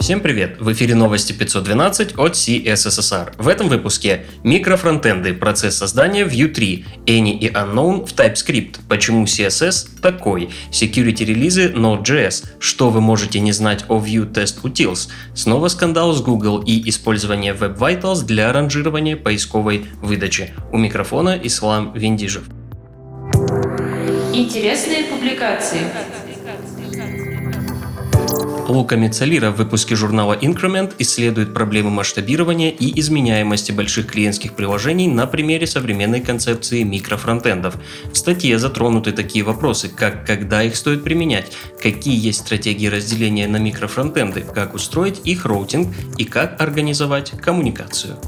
Всем привет! В эфире новости 512 от CSSR. В этом выпуске микрофронтенды, процесс создания Vue 3, Any и Unknown в TypeScript, почему CSS такой, security релизы Node.js, что вы можете не знать о Vue Test Utils, снова скандал с Google и использование Web Vitals для ранжирования поисковой выдачи. У микрофона Ислам Виндижев. Интересные публикации. Лука Мицалира в выпуске журнала Increment исследует проблемы масштабирования и изменяемости больших клиентских приложений на примере современной концепции микрофронтендов. В статье затронуты такие вопросы, как когда их стоит применять, какие есть стратегии разделения на микрофронтенды, как устроить их роутинг и как организовать коммуникацию.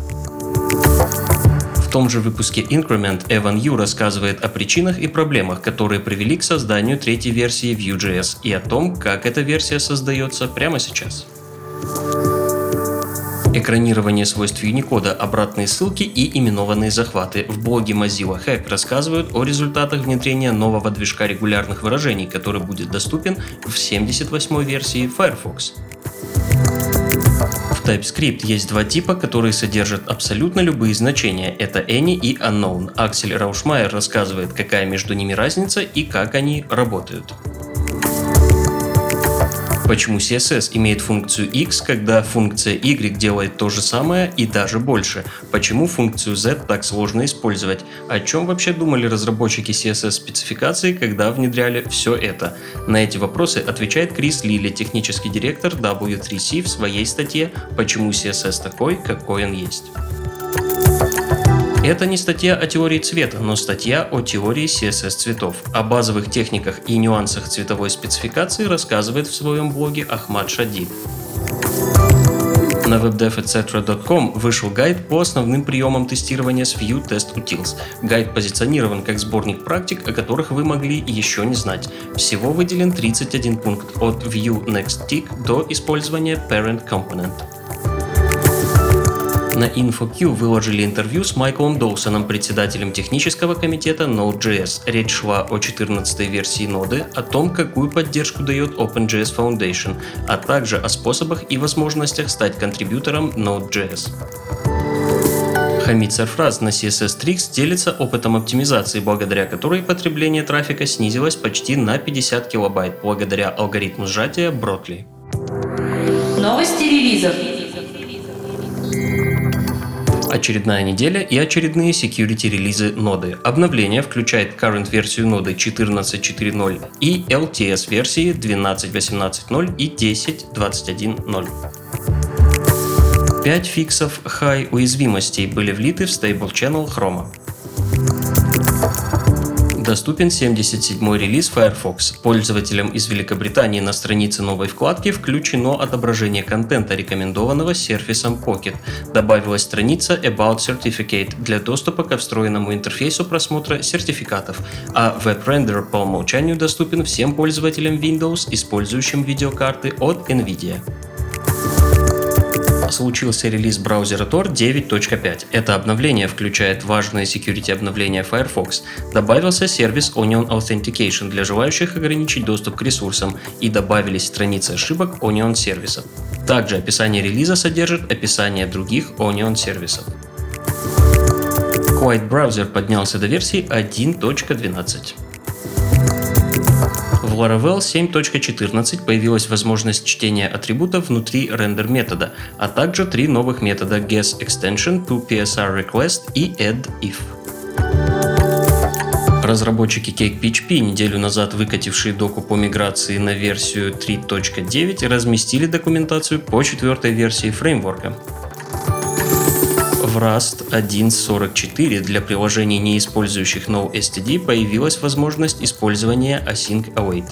Том же выпуске Increment Эван Ю рассказывает о причинах и проблемах, которые привели к созданию третьей версии Vue.js и о том, как эта версия создается прямо сейчас. Экранирование свойств Unicode, обратные ссылки и именованные захваты. В блоге Mozilla Hack рассказывают о результатах внедрения нового движка регулярных выражений, который будет доступен в 78 версии Firefox. В TypeScript есть два типа, которые содержат абсолютно любые значения. Это any и unknown. Аксель Раушмайер рассказывает, какая между ними разница и как они работают. Почему CSS имеет функцию x, когда функция y делает то же самое и даже больше? Почему функцию z так сложно использовать? О чем вообще думали разработчики CSS спецификации, когда внедряли все это? На эти вопросы отвечает Крис Лили, технический директор W3C в своей статье «Почему CSS такой, какой он есть». Это не статья о теории цвета, но статья о теории CSS цветов. О базовых техниках и нюансах цветовой спецификации рассказывает в своем блоге Ахмад Шадид. На webdev.etc.com вышел гайд по основным приемам тестирования с Vue Test Utils. Гайд позиционирован как сборник практик, о которых вы могли еще не знать. Всего выделен 31 пункт от Vue Next Tick до использования Parent Component. На InfoQ выложили интервью с Майклом Доусоном, председателем технического комитета Node.js. Речь шла о 14 версии ноды, о том, какую поддержку дает OpenJS Foundation, а также о способах и возможностях стать контрибьютором Node.js. Хамид Сарфраз на CSS Tricks делится опытом оптимизации, благодаря которой потребление трафика снизилось почти на 50 килобайт благодаря алгоритму сжатия Бротли. Новости релизов. Очередная неделя и очередные security релизы ноды. Обновление включает current версию ноды 14.4.0 и LTS версии 12.18.0 и 10.21.0. 5 фиксов high уязвимостей были влиты в Stable Channel Chrome. Доступен 77-й релиз Firefox. Пользователям из Великобритании на странице новой вкладки включено отображение контента, рекомендованного сервисом Pocket. Добавилась страница About Certificate для доступа к встроенному интерфейсу просмотра сертификатов, а WebRender по умолчанию доступен всем пользователям Windows, использующим видеокарты от NVIDIA случился релиз браузера Tor 9.5. Это обновление включает важные security обновления Firefox. Добавился сервис Onion Authentication для желающих ограничить доступ к ресурсам и добавились страницы ошибок Onion сервиса. Также описание релиза содержит описание других Onion сервисов. Quiet Browser поднялся до версии 1.12. В Laravel 7.14 появилась возможность чтения атрибутов внутри рендер метода, а также три новых метода guessExtension, toPSRRequest и addIf. Разработчики CakePHP, неделю назад выкатившие доку по миграции на версию 3.9, разместили документацию по четвертой версии фреймворка в Rust 1.44 для приложений, не использующих NoSTD, появилась возможность использования Async Await.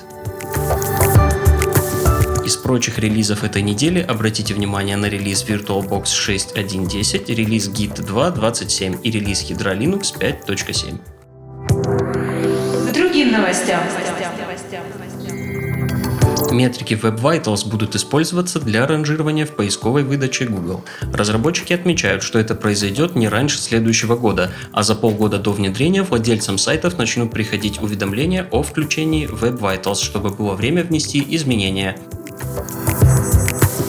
Из прочих релизов этой недели обратите внимание на релиз VirtualBox 6.1.10, релиз Git 2.27 и релиз ядра Linux 5.7. К другим новостям. Метрики Web Vitals будут использоваться для ранжирования в поисковой выдаче Google. Разработчики отмечают, что это произойдет не раньше следующего года, а за полгода до внедрения владельцам сайтов начнут приходить уведомления о включении Web Vitals, чтобы было время внести изменения.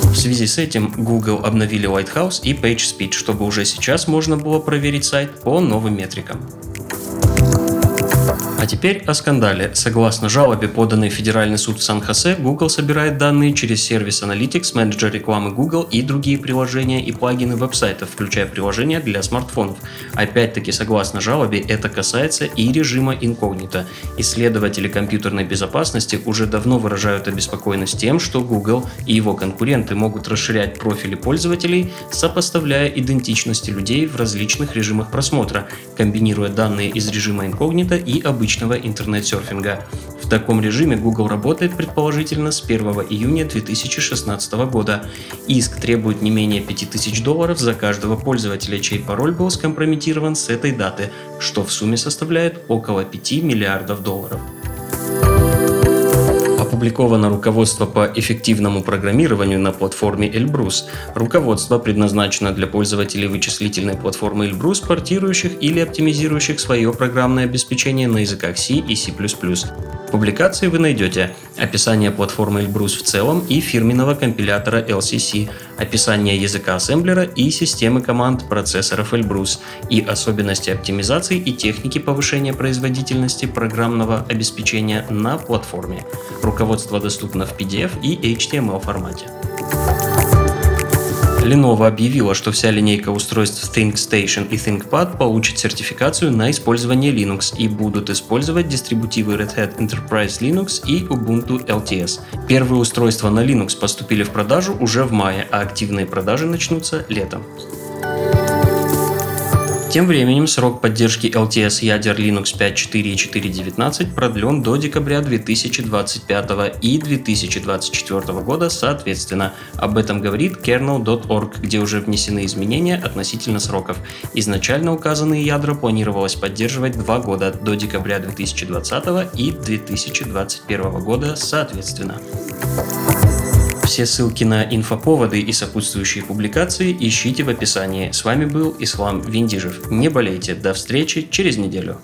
В связи с этим Google обновили Lighthouse и PageSpeed, чтобы уже сейчас можно было проверить сайт по новым метрикам. А теперь о скандале. Согласно жалобе, поданной в Федеральный суд в Сан-Хосе, Google собирает данные через сервис Analytics, менеджер рекламы Google и другие приложения и плагины веб-сайтов, включая приложения для смартфонов. Опять-таки, согласно жалобе, это касается и режима инкогнито. Исследователи компьютерной безопасности уже давно выражают обеспокоенность тем, что Google и его конкуренты могут расширять профили пользователей, сопоставляя идентичности людей в различных режимах просмотра, комбинируя данные из режима инкогнито и обычного интернет-серфинга. В таком режиме Google работает предположительно с 1 июня 2016 года. Иск требует не менее 5000 долларов за каждого пользователя, чей пароль был скомпрометирован с этой даты, что в сумме составляет около 5 миллиардов долларов опубликовано руководство по эффективному программированию на платформе Elbrus. Руководство предназначено для пользователей вычислительной платформы Elbrus, портирующих или оптимизирующих свое программное обеспечение на языках C и C++. Публикации вы найдете описание платформы Elbrus в целом и фирменного компилятора LCC, описание языка ассемблера и системы команд процессоров Elbrus и особенности оптимизации и техники повышения производительности программного обеспечения на платформе. Руководство доступно в PDF и HTML формате. Lenovo объявила, что вся линейка устройств ThinkStation и ThinkPad получит сертификацию на использование Linux и будут использовать дистрибутивы Red Hat Enterprise Linux и Ubuntu LTS. Первые устройства на Linux поступили в продажу уже в мае, а активные продажи начнутся летом. Тем временем срок поддержки LTS ядер Linux 5.4 и 4.19 продлен до декабря 2025 и 2024 года соответственно. Об этом говорит kernel.org, где уже внесены изменения относительно сроков. Изначально указанные ядра планировалось поддерживать два года до декабря 2020 и 2021 года соответственно. Все ссылки на инфоповоды и сопутствующие публикации ищите в описании. С вами был Ислам Виндижев. Не болейте. До встречи через неделю.